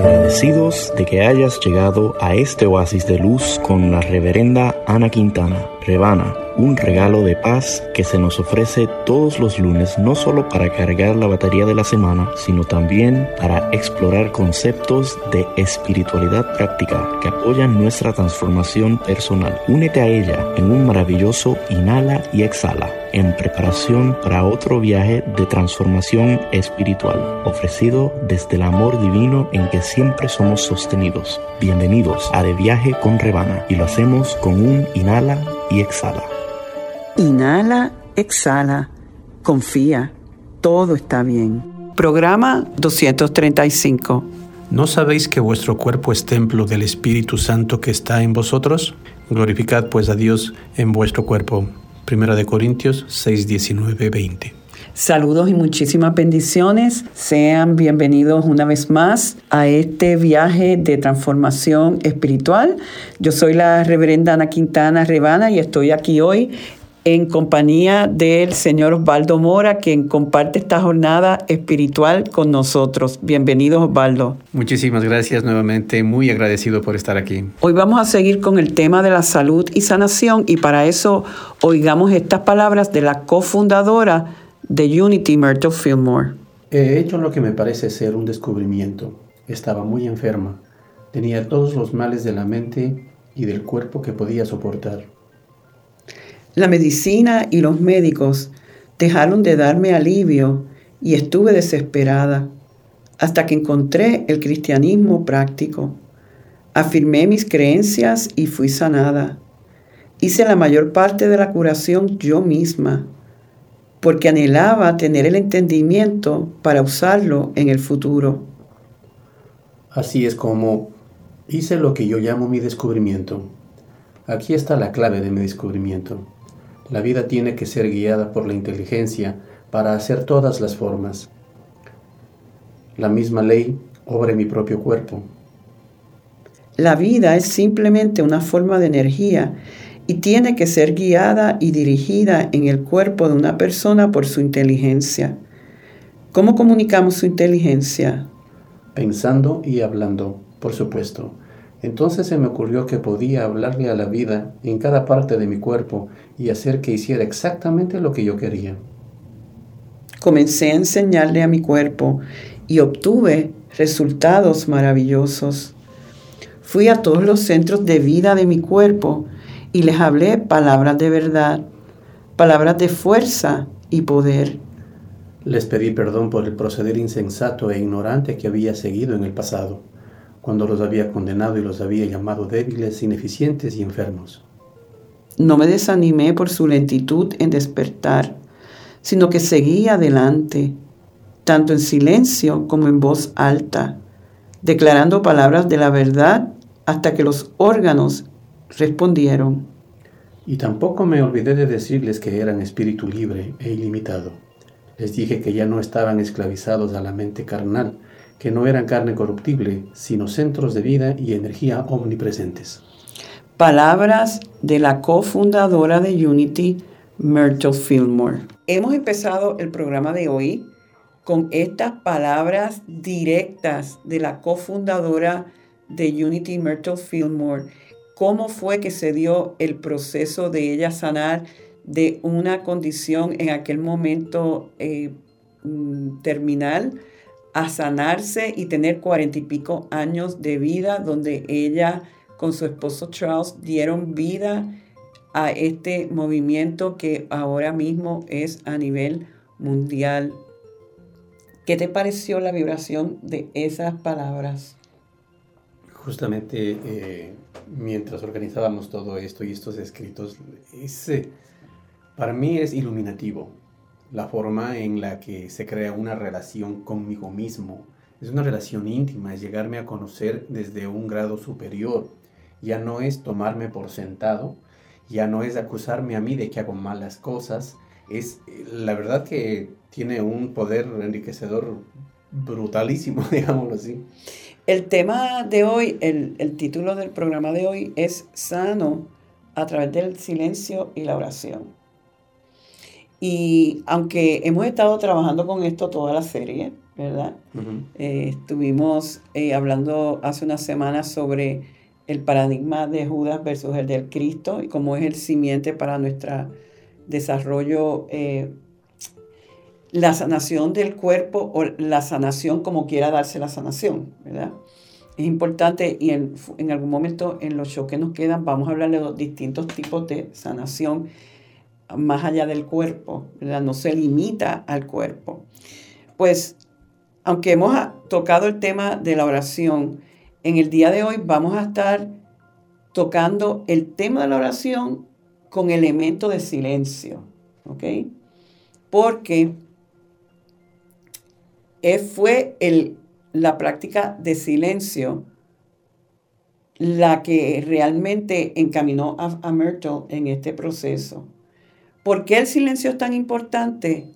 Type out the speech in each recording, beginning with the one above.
Agradecidos de que hayas llegado a este oasis de luz con la reverenda Ana Quintana, Rebana, un regalo de paz que se nos ofrece todos los lunes no solo para cargar la batería de la semana, sino también para explorar conceptos de espiritualidad práctica que apoyan nuestra transformación personal. Únete a ella en un maravilloso inhala y exhala en preparación para otro viaje de transformación espiritual, ofrecido desde el amor divino en que siempre somos sostenidos. Bienvenidos a De Viaje con Rebana y lo hacemos con un inhala y exhala. Inhala, exhala, confía, todo está bien. Programa 235. ¿No sabéis que vuestro cuerpo es templo del Espíritu Santo que está en vosotros? Glorificad pues a Dios en vuestro cuerpo. Primera de Corintios 6, 19, 20. Saludos y muchísimas bendiciones. Sean bienvenidos una vez más a este viaje de transformación espiritual. Yo soy la reverenda Ana Quintana Rebana y estoy aquí hoy en compañía del señor Osvaldo Mora, quien comparte esta jornada espiritual con nosotros. Bienvenido, Osvaldo. Muchísimas gracias nuevamente, muy agradecido por estar aquí. Hoy vamos a seguir con el tema de la salud y sanación y para eso oigamos estas palabras de la cofundadora de Unity, Myrtle Fillmore. He hecho lo que me parece ser un descubrimiento. Estaba muy enferma. Tenía todos los males de la mente y del cuerpo que podía soportar. La medicina y los médicos dejaron de darme alivio y estuve desesperada hasta que encontré el cristianismo práctico. Afirmé mis creencias y fui sanada. Hice la mayor parte de la curación yo misma, porque anhelaba tener el entendimiento para usarlo en el futuro. Así es como hice lo que yo llamo mi descubrimiento. Aquí está la clave de mi descubrimiento. La vida tiene que ser guiada por la inteligencia para hacer todas las formas. La misma ley obra en mi propio cuerpo. La vida es simplemente una forma de energía y tiene que ser guiada y dirigida en el cuerpo de una persona por su inteligencia. ¿Cómo comunicamos su inteligencia? Pensando y hablando, por supuesto. Entonces se me ocurrió que podía hablarle a la vida en cada parte de mi cuerpo y hacer que hiciera exactamente lo que yo quería. Comencé a enseñarle a mi cuerpo y obtuve resultados maravillosos. Fui a todos los centros de vida de mi cuerpo y les hablé palabras de verdad, palabras de fuerza y poder. Les pedí perdón por el proceder insensato e ignorante que había seguido en el pasado cuando los había condenado y los había llamado débiles, ineficientes y enfermos. No me desanimé por su lentitud en despertar, sino que seguí adelante, tanto en silencio como en voz alta, declarando palabras de la verdad hasta que los órganos respondieron. Y tampoco me olvidé de decirles que eran espíritu libre e ilimitado. Les dije que ya no estaban esclavizados a la mente carnal, que no eran carne corruptible, sino centros de vida y energía omnipresentes. Palabras de la cofundadora de Unity, Myrtle Fillmore. Hemos empezado el programa de hoy con estas palabras directas de la cofundadora de Unity, Myrtle Fillmore. ¿Cómo fue que se dio el proceso de ella sanar de una condición en aquel momento eh, mm, terminal? a sanarse y tener cuarenta y pico años de vida, donde ella con su esposo Charles dieron vida a este movimiento que ahora mismo es a nivel mundial. ¿Qué te pareció la vibración de esas palabras? Justamente eh, mientras organizábamos todo esto y estos escritos, ese, para mí es iluminativo la forma en la que se crea una relación conmigo mismo. Es una relación íntima, es llegarme a conocer desde un grado superior. Ya no es tomarme por sentado, ya no es acusarme a mí de que hago malas cosas. Es la verdad que tiene un poder enriquecedor brutalísimo, digámoslo así. El tema de hoy, el, el título del programa de hoy es Sano a través del silencio y la oración. Y aunque hemos estado trabajando con esto toda la serie, ¿verdad? Eh, estuvimos eh, hablando hace unas semanas sobre el paradigma de Judas versus el del Cristo y cómo es el simiente para nuestro desarrollo, eh, la sanación del cuerpo o la sanación como quiera darse la sanación, ¿verdad? Es importante y en, algún momento en los shows que nos quedan vamos a hablar de los distintos tipos de sanación más allá del cuerpo, ¿verdad? No se limita al cuerpo. Pues, aunque hemos tocado el tema de la oración, en el día de hoy vamos a estar tocando el tema de la oración con elemento de silencio, ¿ok? Porque fue la práctica de silencio la que realmente encaminó a, a Myrtle en este proceso. ¿Por qué el silencio es tan importante?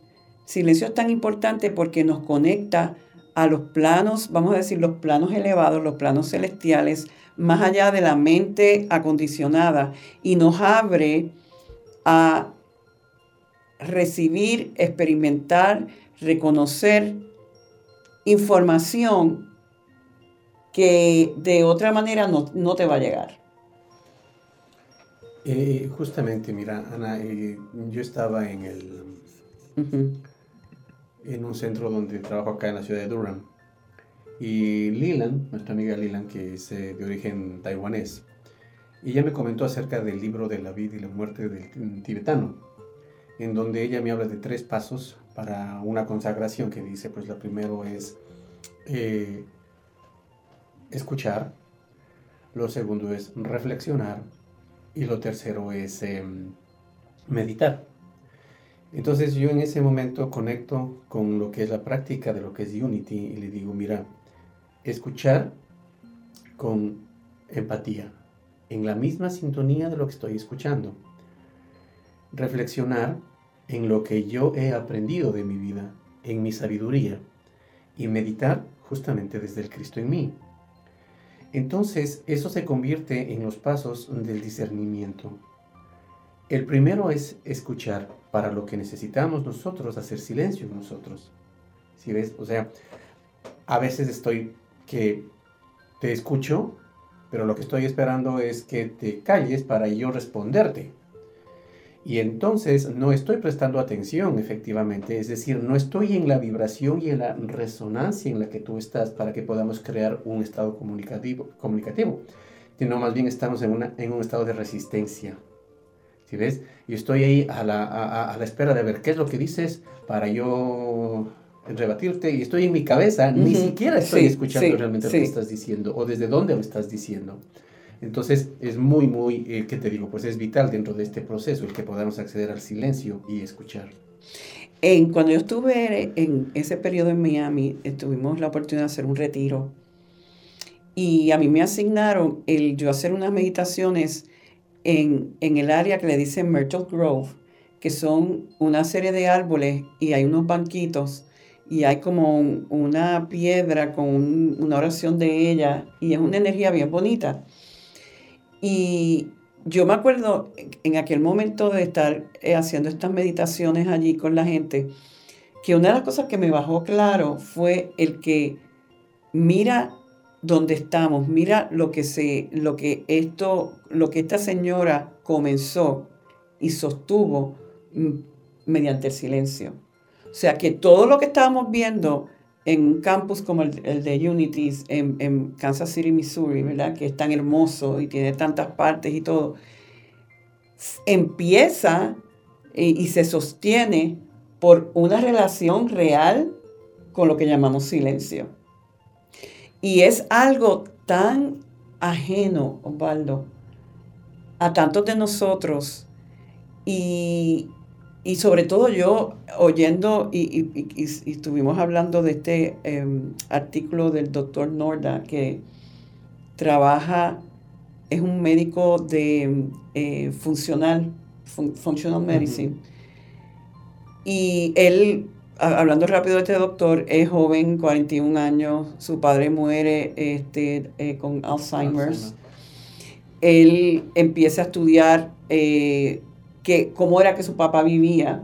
Silencio es tan importante porque nos conecta a los planos, vamos a decir, los planos elevados, los planos celestiales, más allá de la mente acondicionada y nos abre a recibir, experimentar, reconocer información que de otra manera no, no te va a llegar. Eh, justamente, mira, Ana, eh, yo estaba en el en un centro donde trabajo acá en la ciudad de Durham. Y Lilan, nuestra amiga Lilan, que es eh, de origen taiwanés, ella me comentó acerca del libro de la vida y la muerte del tibetano, en donde ella me habla de tres pasos para una consagración que dice, pues lo primero es escuchar, lo segundo es reflexionar y lo tercero es em, meditar. Entonces yo en ese momento conecto con lo que es la práctica de lo que es Unity y le digo, mira, escuchar con empatía, en la misma sintonía de lo que estoy escuchando. Reflexionar en lo que yo he aprendido de mi vida, en mi sabiduría, y meditar justamente desde el Cristo en mí. Entonces, eso se convierte en los pasos del discernimiento. El primero es escuchar para lo que necesitamos nosotros, hacer silencio en nosotros. ¿Sí ves? O sea, a veces estoy que te escucho, pero lo que estoy esperando es que te calles para yo responderte. Y entonces no estoy prestando atención efectivamente, es decir, no estoy en la vibración y en la resonancia en la que tú estás para que podamos crear un estado comunicativo, comunicativo sino más bien estamos en, una, en un estado de resistencia. ¿Sí ves? Y estoy ahí a la, a, la, espera de ver qué es lo que dices para yo rebatirte y estoy en mi cabeza, ni siquiera estoy escuchando realmente lo que estás diciendo o desde dónde lo estás diciendo. Entonces es muy, muy, eh, ¿qué te digo? Pues es vital dentro de este proceso el que podamos acceder al silencio y escuchar. En, cuando yo estuve en ese periodo en Miami, tuvimos la oportunidad de hacer un retiro y a mí me asignaron el yo hacer unas meditaciones en, el área que le dicen Myrtle Grove, que son una serie de árboles y hay unos banquitos y hay como una piedra con una oración de ella y es una energía bien bonita. Y yo me acuerdo en aquel momento de estar eh, haciendo estas meditaciones allí con la gente, que una de las cosas que me bajó claro fue el que mira dónde estamos, mira lo que se, lo que esto, lo que esta señora comenzó y sostuvo mm, mediante el silencio. O sea que todo lo que estábamos viendo en un campus como el, de Unity en, Kansas City, Missouri, ¿verdad? Que es tan hermoso y tiene tantas partes y todo, empieza y, y se sostiene por una relación real con lo que llamamos silencio. Y es algo tan ajeno, Osvaldo, a tantos de nosotros y, y sobre todo yo oyendo y, estuvimos hablando de este em, artículo del doctor Norda que trabaja, es un médico de eh, funcional, functional medicine. Y él, hablando rápido de este doctor, es joven, 41 años, su padre muere este, eh, con Alzheimer's. Él empieza a estudiar eh, que cómo era que su papá vivía,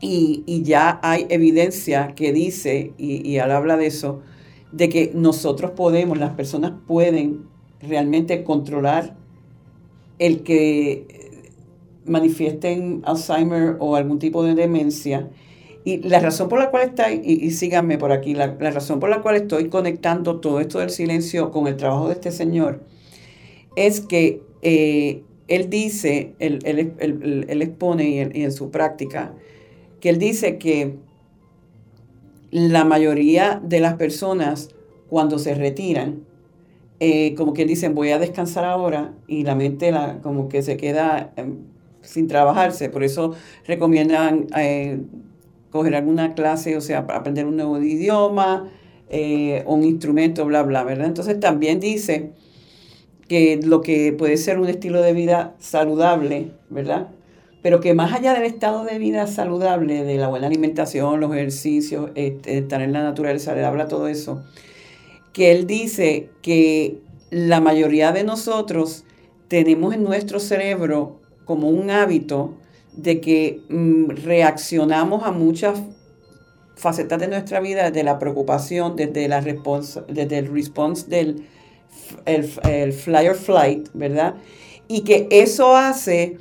Y, ya hay evidencia que dice, y, y él habla de eso, de que nosotros podemos, las personas pueden realmente controlar el que manifiesten Alzheimer o algún tipo de demencia. Y la razón por la cual está, y, síganme por aquí, la, razón por la cual estoy conectando todo esto del silencio con el trabajo de este señor, es que eh, él dice, él, expone y en su práctica, que él dice que la mayoría de las personas cuando se retiran, eh, como que dicen voy a descansar ahora y la mente la, como que se queda em, sin trabajarse. Por eso recomiendan eh, coger alguna clase, o sea, aprender un nuevo idioma, eh, un instrumento, bla, bla, ¿verdad? Entonces también dice que lo que puede ser un estilo de vida saludable, ¿verdad? Pero que más allá del estado de vida saludable, de la buena alimentación, los ejercicios, estar en la naturaleza, le habla todo eso, que él dice que la mayoría de nosotros tenemos en nuestro cerebro como un hábito de que mm, reaccionamos a muchas facetas de nuestra vida desde la preocupación, desde, la desde el response del el, el fly or flight, ¿verdad? Y que eso hace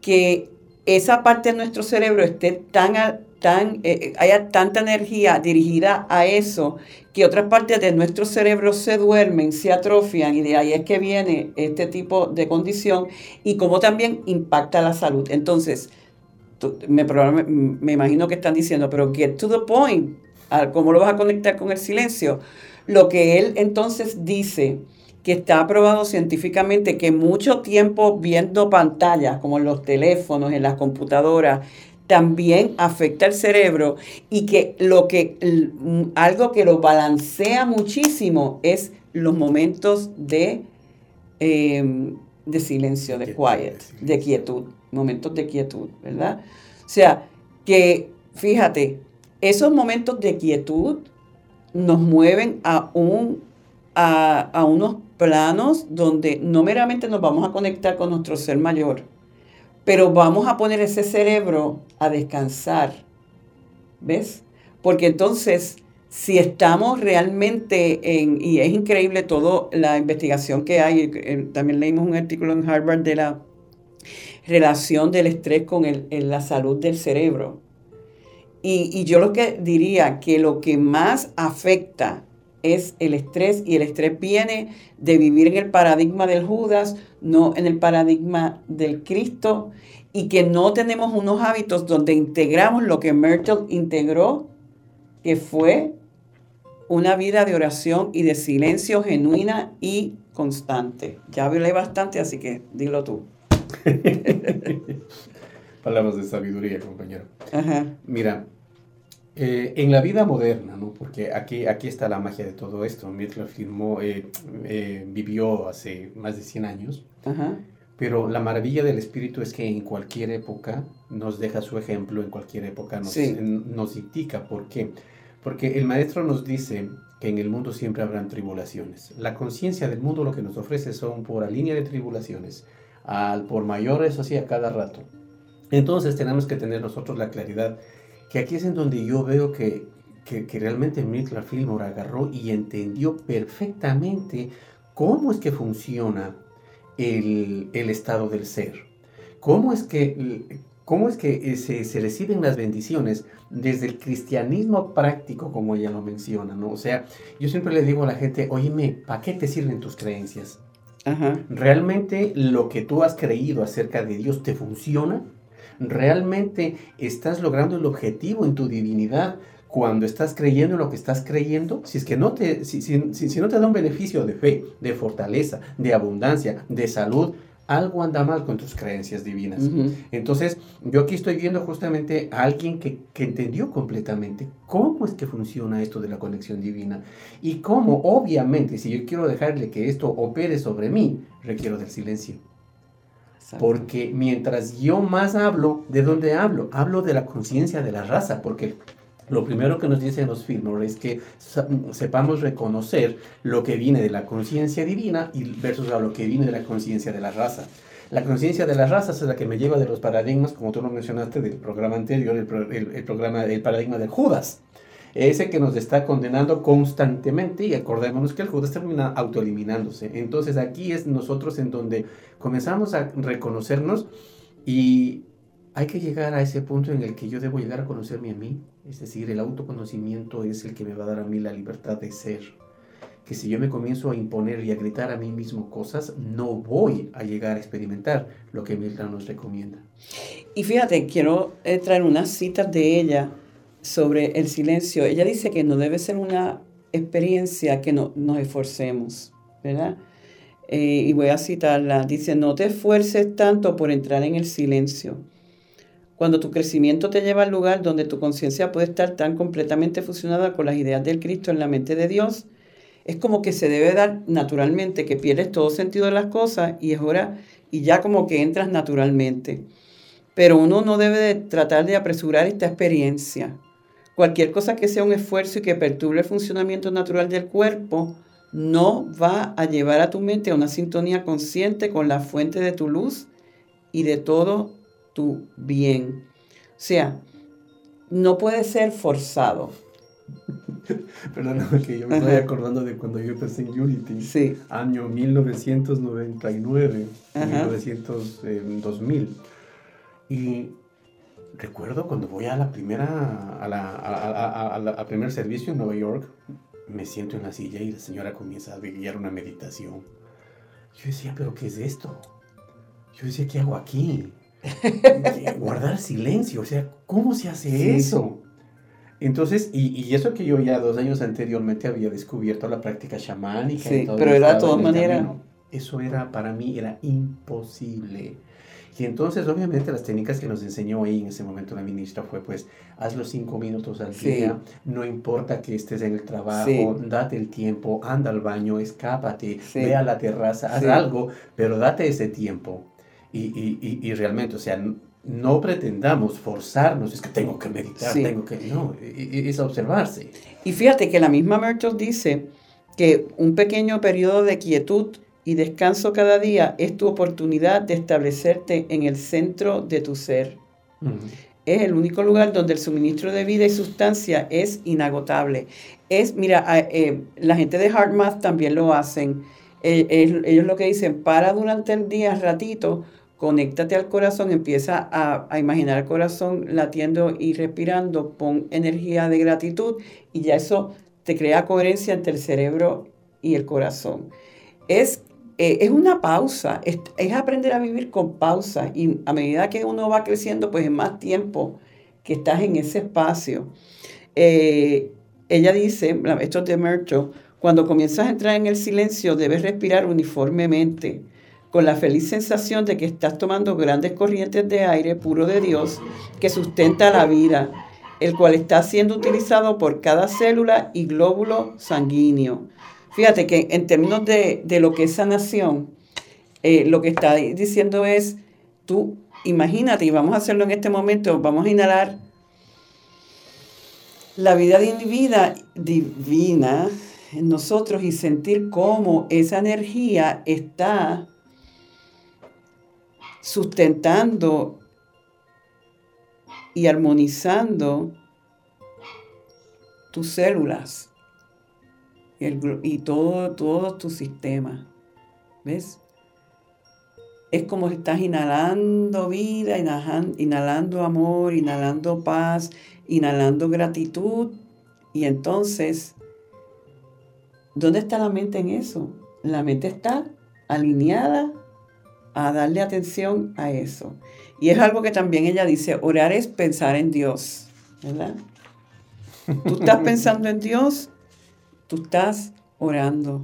que esa parte de nuestro cerebro esté tan tan, eh, eh, haya tanta energía dirigida a eso que otras partes de nuestro cerebro se duermen, se atrofian y de ahí es que viene este tipo de condición y cómo también impacta la salud. Entonces, me, me, imagino que están diciendo, pero get to the point, ¿cómo lo vas a conectar con el silencio? Lo que él entonces dice que está aprobado científicamente que mucho tiempo viendo pantallas, como en los teléfonos, en las computadoras, también afecta el cerebro y que lo que algo que lo balancea muchísimo es los momentos de, em, de silencio, de quiet, de quietud, momentos de quietud, ¿verdad? O sea, que fíjate, esos momentos de quietud nos mueven a, un, a, unos planos donde no meramente nos vamos a conectar con nuestro ser mayor, pero vamos a poner ese cerebro a descansar. ¿Ves? Porque entonces, si estamos realmente en, y es increíble toda la investigación que hay, eh, también leímos un artículo en Harvard de la relación del estrés con la salud del cerebro. Y, y yo lo que diría que lo que más afecta es el estrés y el estrés viene de vivir en el paradigma del Judas, no en el paradigma del Cristo y que no tenemos unos hábitos donde integramos lo que Myrtle integró, que fue una vida de oración y de silencio genuina y constante. Ya hablé bastante, así que dilo tú. Palabras de sabiduría, compañero. Mira, eh, en la vida moderna, ¿no? porque aquí, aquí está la magia de todo esto. Mittler firmó, eh, eh, vivió hace más de 100 años, pero la maravilla del espíritu es que en cualquier época nos deja su ejemplo, en cualquier época nos, nos indica por qué. Porque el maestro nos dice que en el mundo siempre habrán tribulaciones. La conciencia del mundo lo que nos ofrece son por la línea de tribulaciones, al por mayores así a cada rato. Entonces tenemos que tener nosotros la claridad que aquí es en donde yo veo que, que, que realmente Midler Fillmore agarró y entendió perfectamente cómo es que funciona el, el estado del ser, cómo es que, cómo es que eh, se, se, reciben las bendiciones desde el cristianismo práctico, como ella lo menciona, ¿no? O sea, yo siempre le digo a la gente, oíme, ¿para qué te sirven tus creencias? ¿Realmente lo que tú has creído acerca de Dios te funciona? ¿Realmente estás logrando el objetivo en tu divinidad cuando estás creyendo en lo que estás creyendo? Si es que no te, si, si, no te da un beneficio de fe, de fortaleza, de abundancia, de salud, algo anda mal con tus creencias divinas. Entonces, yo aquí estoy viendo justamente a alguien que, que, entendió completamente cómo es que funciona esto de la conexión divina y cómo, obviamente, si yo quiero dejarle que esto opere sobre mí, requiero del silencio. Porque mientras yo más hablo, ¿de dónde hablo? Hablo de la conciencia de la raza, porque lo primero que nos dicen los Fillmore es que sepamos reconocer lo que viene de la conciencia divina y versus a lo que viene de la conciencia de la raza. La conciencia de las razas es la que me lleva de los paradigmas, como tú lo mencionaste del programa anterior, el, el, programa, el paradigma del Judas. Ese que nos está condenando constantemente y acordémonos que el Judas termina autoeliminándose. Entonces aquí es nosotros en donde comenzamos a reconocernos y hay que llegar a ese punto en el que yo debo llegar a conocerme a mí. Es decir, el autoconocimiento es el que me va a dar a mí la libertad de ser que si yo me comienzo a imponer y a gritar a mí mismo cosas, no voy a llegar a experimentar lo que Milton nos recomienda. Y fíjate, quiero eh, traer unas citas de ella sobre el silencio. Ella dice que no debe ser una experiencia que no, nos esforcemos, ¿verdad? Eh, y voy a citarla. Dice, no te esfuerces tanto por entrar en el silencio. Cuando tu crecimiento te lleva al lugar donde tu conciencia puede estar tan completamente fusionada con las ideas del Cristo en la mente de Dios, es como que se debe dar naturalmente, que pierdes todo sentido de las cosas y es hora, y ya como que entras naturalmente. Pero uno no debe tratar de apresurar esta experiencia. Cualquier cosa que sea un esfuerzo y que perturbe el funcionamiento natural del cuerpo, no va a llevar a tu mente a una sintonía consciente con la fuente de tu luz y de todo tu bien. O sea, no puede ser forzado. Perdóname que yo me estoy acordando de cuando yo empecé en Unity. Sí. Año 1999, 1900, 2000. Y recuerdo cuando voy a la primera, a la, a, a, primer servicio en Nueva York, me siento en la silla y la señora comienza a guiar una meditación. Yo decía, ¿pero qué es esto? Yo decía, ¿qué hago aquí? Guardar silencio, o sea, ¿cómo se hace eso? Entonces, y, eso que yo ya dos años anteriormente había descubierto la práctica chamánica. Sí, pero era de todas maneras. Eso era, para mí, era imposible. Y entonces, obviamente, las técnicas que nos enseñó ahí en ese momento la ministra fue, pues, haz los cinco minutos al día, no importa que estés en el trabajo, date el tiempo, anda al baño, escápate, ve a la terraza, haz algo, pero date ese tiempo. Y, y, y, y realmente, o sea, no pretendamos forzarnos, es que tengo que meditar, tengo que... No, es observarse. Y fíjate que la misma Myrtle dice que un pequeño periodo de quietud y descanso cada día es tu oportunidad de establecerte en el centro de tu ser. Es el único lugar donde el suministro de vida y sustancia es inagotable. Es, mira, eh, la gente de HeartMath también lo hacen. Eh, ellos lo que dicen, para durante el día ratito, conéctate al corazón, empieza a, imaginar el corazón latiendo y respirando, pon energía de gratitud y ya eso te crea coherencia entre el cerebro y el corazón. Es, eh, es una pausa, es, aprender a vivir con pausa y a medida que uno va creciendo, pues es más tiempo que estás en ese espacio. Eh, ella dice, esto es de Mercho, cuando comienzas a entrar en el silencio debes respirar uniformemente con la feliz sensación de que estás tomando grandes corrientes de aire puro de Dios que sustenta la vida, el cual está siendo utilizado por cada célula y glóbulo sanguíneo. Fíjate que en términos de, lo que es sanación, eh, lo que está diciendo es, tú imagínate, y vamos a hacerlo en este momento, vamos a inhalar la vida divina en nosotros y sentir cómo esa energía está sustentando y armonizando tus células y, todo, todo tu sistema. ¿Ves? Es como si estás inhalando vida, inhalando, inhalando amor, inhalando paz, inhalando gratitud. Y entonces, ¿dónde está la mente en eso? La mente está alineada a darle atención a eso. Y es algo que también ella dice, orar es pensar en Dios, ¿verdad? Tú estás pensando en Dios, tú estás orando,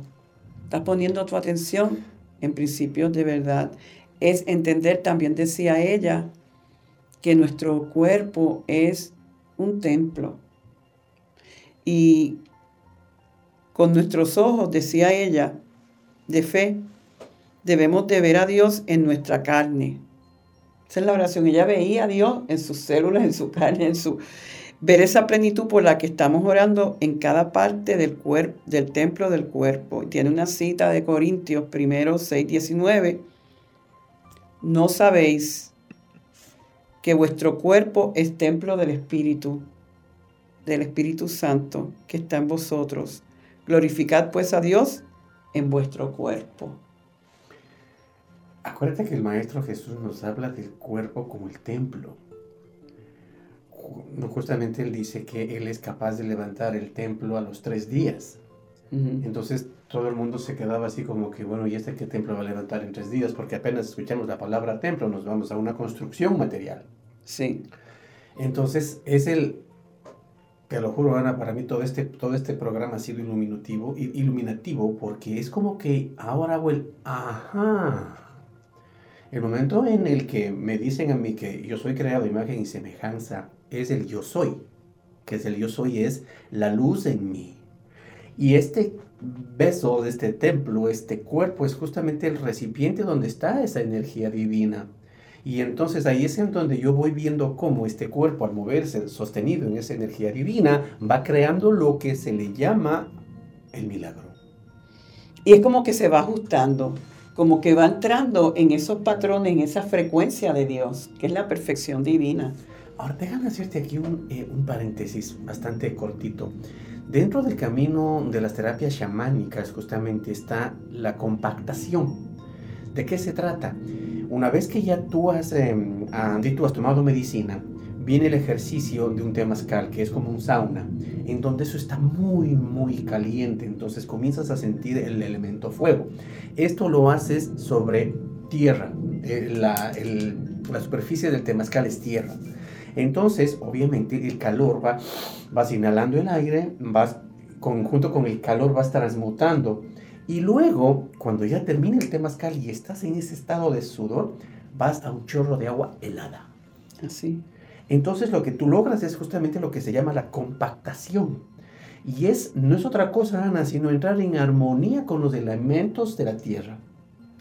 estás poniendo tu atención en principios de verdad. Es entender, también decía ella, que nuestro cuerpo es un templo. Y con nuestros ojos, decía ella, de fe, debemos de ver a Dios en nuestra carne. Esa es la oración. Ella veía a Dios en sus células, en su carne, en su... Ver esa plenitud por la que estamos orando en cada parte del cuerpo, del templo del cuerpo. Tiene una cita de Corintios primero 6, 19. ¿no sabéis que vuestro cuerpo es templo del Espíritu, del Espíritu Santo que está en vosotros? Glorificad pues a Dios en vuestro cuerpo. Acuérdate que el Maestro Jesús nos habla del cuerpo como el templo. Justamente él dice que él es capaz de levantar el templo a los tres días. Entonces todo el mundo se quedaba así como que, bueno, ¿y este qué templo va a levantar en tres días? Porque apenas escuchamos la palabra templo, nos vamos a una construcción material. Sí. Entonces es el, te lo juro, Ana, para mí todo este, todo este programa ha sido iluminativo, iluminativo porque es como que ahora hago el, ajá. El momento en el que me dicen a mí que yo soy creado imagen y semejanza es el yo soy, que es el yo soy, es la luz en mí. Y este beso de este templo, este cuerpo, es justamente el recipiente donde está esa energía divina. Y entonces ahí es en donde yo voy viendo cómo este cuerpo al moverse sostenido en esa energía divina va creando lo que se le llama el milagro. Y es como que se va ajustando, como que va entrando en esos patrones, en esa frecuencia de Dios, que es la perfección divina. Ahora, déjame hacerte aquí un, eh, un paréntesis bastante cortito. Dentro del camino de las terapias chamánicas justamente está la compactación. ¿De qué se trata? Una vez que ya tú has, eh, tú has tomado medicina, viene el ejercicio de un temazcal, que es como un sauna, en donde eso está muy, muy caliente, entonces comienzas a sentir el elemento fuego. Esto lo haces sobre tierra, eh, la, la superficie del temazcal es tierra. Entonces, obviamente, el calor va, vas inhalando el aire, vas, junto con el calor vas transmutando. Y luego, cuando ya termina el temazcal y estás en ese estado de sudor, vas a un chorro de agua helada. Así. Entonces, lo que tú logras es justamente lo que se llama la compactación. Y es, no es otra cosa, Ana, sino entrar en armonía con los elementos de la tierra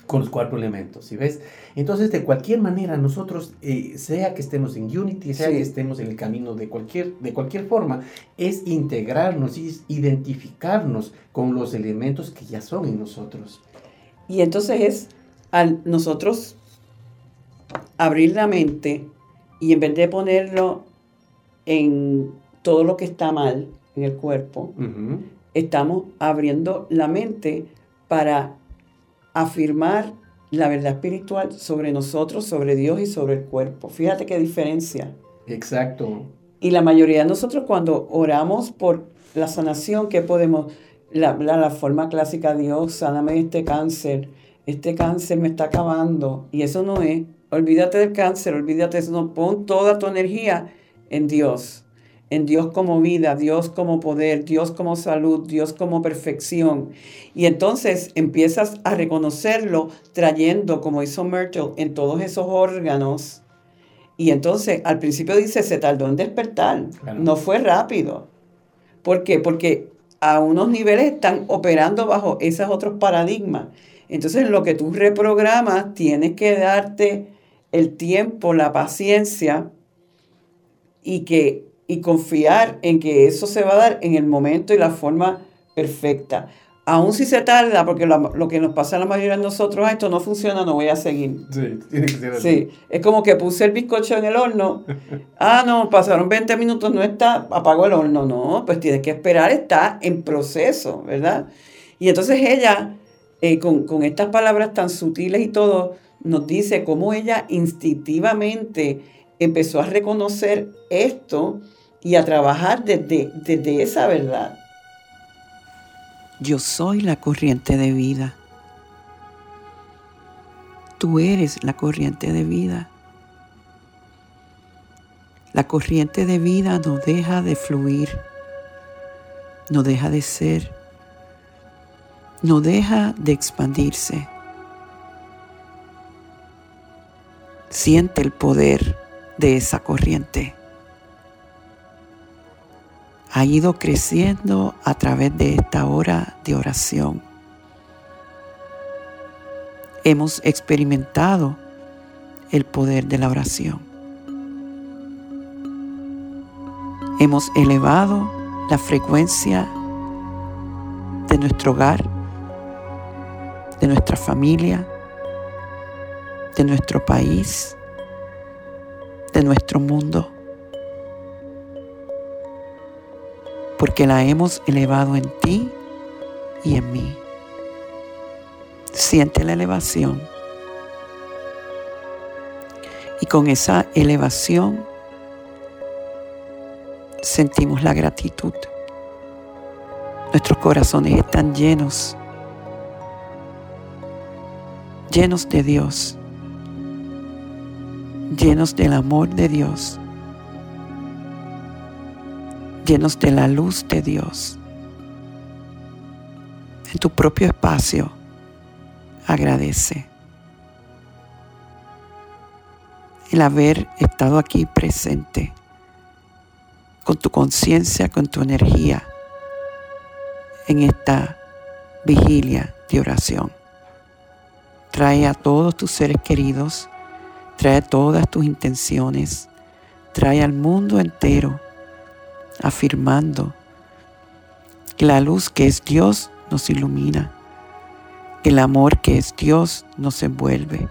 con los cuatro elementos, ¿sí ves? Entonces, de cualquier manera, nosotros, eh, sea que estemos en Unity, sea que estemos en el camino de cualquier, de cualquier forma, es integrarnos y identificarnos con los elementos que ya son en nosotros. Y entonces es al nosotros abrir la mente y en vez de ponerlo en todo lo que está mal en el cuerpo, estamos abriendo la mente para afirmar la verdad espiritual sobre nosotros, sobre Dios y sobre el cuerpo. Fíjate qué diferencia. Exacto. Y la mayoría de nosotros cuando oramos por la sanación, que podemos, la, la, forma clásica, Dios, sáname este cáncer, este cáncer me está acabando. Y eso no es, olvídate del cáncer, olvídate de eso, no, pon toda tu energía en Dios en Dios como vida, Dios como poder, Dios como salud, Dios como perfección. Y entonces empiezas a reconocerlo trayendo, como hizo Myrtle, en todos esos órganos. Y entonces al principio dice, se tardó en despertar, no fue rápido. ¿Por qué? Porque a unos niveles están operando bajo esos otros paradigmas. Entonces lo que tú reprogramas, tienes que darte el tiempo, la paciencia y que y confiar en que eso se va a dar en el momento y la forma perfecta. Aún si se tarda, porque lo, que nos pasa a la mayoría de nosotros, ah, esto no funciona, no voy a seguir. Sí, tiene que ser así. Sí, es como que puse el bizcocho en el horno. ah, no, pasaron 20 minutos, no está, apago el horno. No, pues tienes que esperar, está en proceso, ¿verdad? Y entonces ella, eh, con, con estas palabras tan sutiles y todo, nos dice cómo ella instintivamente empezó a reconocer esto y a trabajar desde, desde esa verdad. Yo soy la corriente de vida. Tú eres la corriente de vida. La corriente de vida no deja de fluir, no deja de ser, no deja de expandirse. Siente el poder de esa corriente ha ido creciendo a través de esta hora de oración. Hemos experimentado el poder de la oración. Hemos elevado la frecuencia de nuestro hogar, de nuestra familia, de nuestro país, de nuestro mundo, porque la hemos elevado en ti y en mí. Siente la elevación. Y con esa elevación sentimos la gratitud. Nuestros corazones están llenos, llenos de Dios, llenos del amor de Dios, llenos de la luz de Dios. En tu propio espacio, agradece el haber estado aquí presente con tu conciencia, con tu energía en esta vigilia de oración. Trae a todos tus seres queridos, trae todas tus intenciones, trae al mundo entero afirmando que la luz que es Dios nos ilumina, que el amor que es Dios nos envuelve,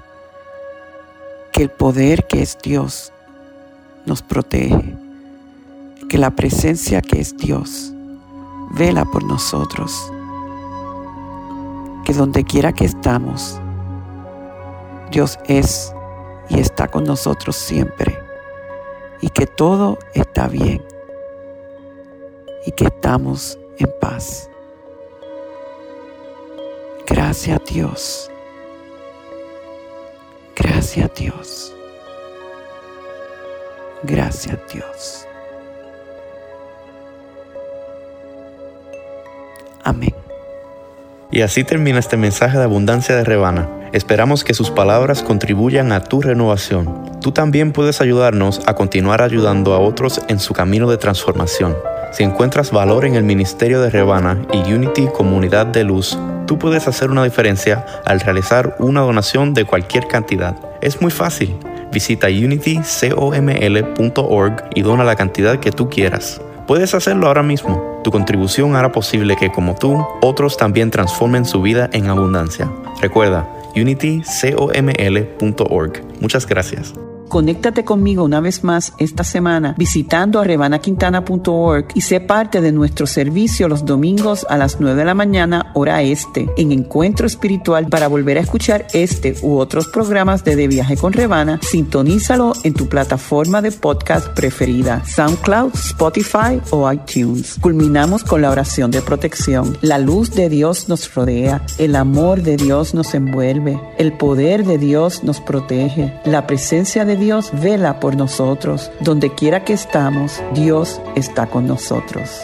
que el poder que es Dios nos protege que la presencia que es Dios vela por nosotros, que donde quiera que estamos, Dios es y está con nosotros siempre, y que todo está bien, y que estamos en paz. Gracias Dios. Gracias Dios. Gracias Dios. Amén. Y así termina este mensaje de abundancia de Rebana. Esperamos que sus palabras contribuyan a tu renovación. Tú también puedes ayudarnos a continuar ayudando a otros en su camino de transformación. Si encuentras valor en el ministerio de Rebana y Unity Comunidad de Luz, tú puedes hacer una diferencia al realizar una donación de cualquier cantidad. Es muy fácil. Visita unitycoml.org y dona la cantidad que tú quieras. Puedes hacerlo ahora mismo. Tu contribución hará posible que, como tú, otros también transformen su vida en abundancia. Recuerda, unitycoml.org. Muchas gracias. Conéctate conmigo una vez más esta semana visitando a rebanaquintana.org y sé parte de nuestro servicio los domingos a las 9 de la mañana hora este en Encuentro Espiritual para volver a escuchar este u otros programas de De Viaje con Rebana. Sintonízalo en tu plataforma de podcast preferida, SoundCloud, Spotify o iTunes. Culminamos con la oración de protección. La luz de Dios nos rodea, el amor de Dios nos envuelve, el poder de Dios nos protege, la presencia de Dios vela por nosotros. Donde quiera que estamos, Dios está con nosotros.